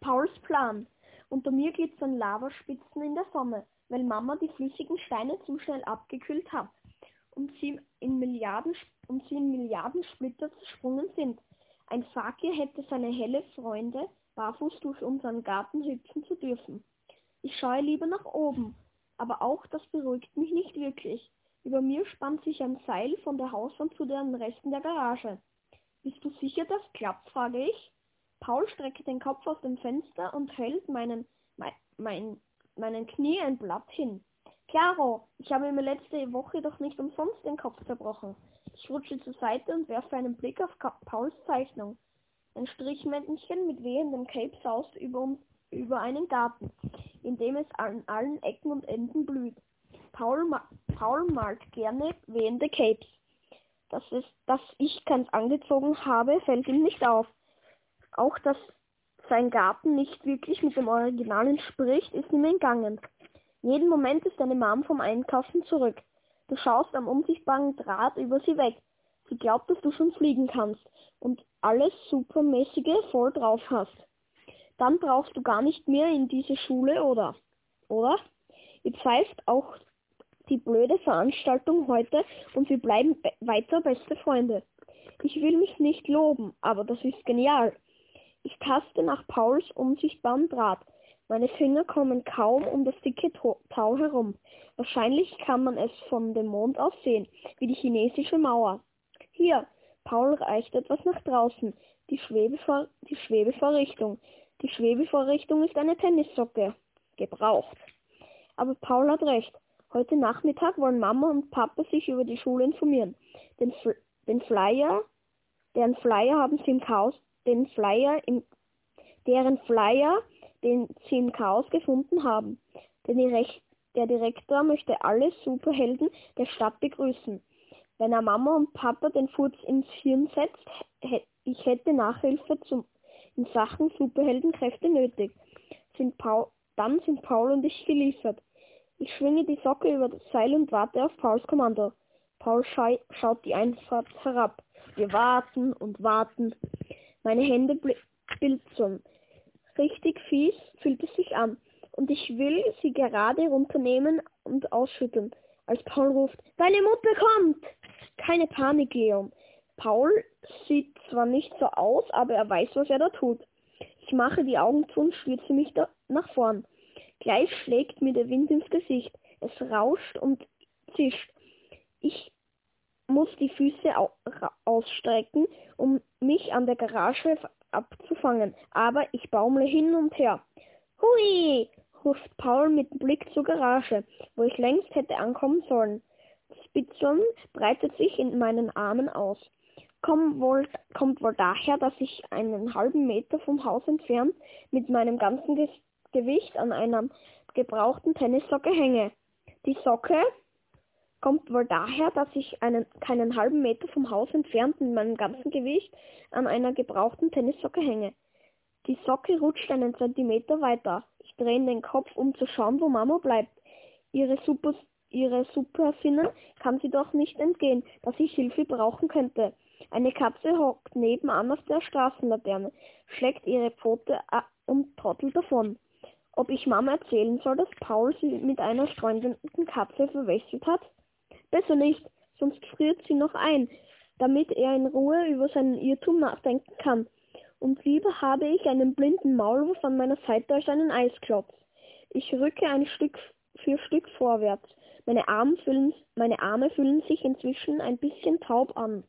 Pauls Plan. Unter mir glitzern Lavaspitzen in der Sonne, weil Mama die flüssigen Steine zu schnell abgekühlt hat und sie in Milliarden, und sie in Milliarden Splitter zersprungen sind. Ein Fakir hätte seine helle Freunde barfuß durch unseren Garten hüpfen zu dürfen. Ich schaue lieber nach oben, aber auch das beruhigt mich nicht wirklich. Über mir spannt sich ein Seil von der Hauswand zu den Resten der Garage. Bist du sicher, das klappt? frage ich. Paul streckt den Kopf aus dem Fenster und hält meinen, mein, mein, meinen Knie ein Blatt hin. Claro, ich habe mir letzte Woche doch nicht umsonst den Kopf zerbrochen. Ich rutsche zur Seite und werfe einen Blick auf Pauls Zeichnung. Ein Strichmännchen mit wehendem Cape saust über, über einen Garten, in dem es an allen Ecken und Enden blüht. Paul, ma Paul malt gerne wehende Capes. Dass, es, dass ich keins angezogen habe, fällt ihm nicht auf. Auch dass sein Garten nicht wirklich mit dem Original entspricht, ist ihm entgangen. Jeden Moment ist deine Mom vom Einkaufen zurück. Du schaust am unsichtbaren Draht über sie weg. Sie glaubt, dass du schon fliegen kannst und alles supermäßige voll drauf hast. Dann brauchst du gar nicht mehr in diese Schule, oder? Oder? Ihr pfeift auch die blöde Veranstaltung heute und wir bleiben be weiter beste Freunde. Ich will mich nicht loben, aber das ist genial. Ich taste nach Pauls unsichtbaren Draht. Meine Finger kommen kaum um das dicke Tau herum. Wahrscheinlich kann man es von dem Mond aus sehen, wie die chinesische Mauer. Hier, Paul reicht etwas nach draußen. Die, Schwebevor die Schwebevorrichtung. Die Schwebevorrichtung ist eine Tennissocke. Gebraucht. Aber Paul hat recht. Heute Nachmittag wollen Mama und Papa sich über die Schule informieren. Den, Fl den Flyer, deren Flyer haben sie im Chaos, den Flyer im, deren Flyer den sie im Chaos gefunden haben. Der Direktor möchte alle Superhelden der Stadt begrüßen. Wenn er Mama und Papa den Fuß ins Hirn setzt, ich hätte Nachhilfe zum, in Sachen Superheldenkräfte nötig. Sind Paul, dann sind Paul und ich geliefert. Ich schwinge die Socke über das Seil und warte auf Pauls Kommando. Paul schau schaut die Einfahrt herab. Wir warten und warten. Meine Hände blitzen. Richtig fies fühlt es sich an. Und ich will sie gerade runternehmen und ausschütteln, als Paul ruft, deine Mutter kommt! Keine Panik, Leon. Paul sieht zwar nicht so aus, aber er weiß, was er da tut. Ich mache die Augen zu und stürze mich nach vorn. Gleich schlägt mir der Wind ins Gesicht. Es rauscht und zischt. Ich muss die Füße ausstrecken, um mich an der Garage abzufangen, aber ich baumle hin und her. Hui! ruft Paul mit Blick zur Garage, wo ich längst hätte ankommen sollen. Spitzeln breitet sich in meinen Armen aus. Kommt wohl, kommt wohl daher, dass ich einen halben Meter vom Haus entfernt mit meinem ganzen Ge Gewicht an einer gebrauchten Tennissocke hänge. Die Socke kommt wohl daher, dass ich einen, keinen halben Meter vom Haus entfernt mit meinem ganzen Gewicht an einer gebrauchten Tennissocke hänge. Die Socke rutscht einen Zentimeter weiter. Ich drehe den Kopf, um zu schauen, wo Mama bleibt. Ihre Super, ihre Supersinnen kann sie doch nicht entgehen, dass ich Hilfe brauchen könnte. Eine Katze hockt nebenan auf der Straßenlaterne, schlägt ihre Pfote und trottelt davon. Ob ich Mama erzählen soll, dass Paul sie mit einer streunenden Katze verwechselt hat? Besser nicht, sonst friert sie noch ein, damit er in Ruhe über seinen Irrtum nachdenken kann. Und lieber habe ich einen blinden Maulwurf an meiner Seite als einen Eisklotz. Ich rücke ein Stück für Stück vorwärts. Meine Arme fühlen, meine Arme fühlen sich inzwischen ein bisschen taub an.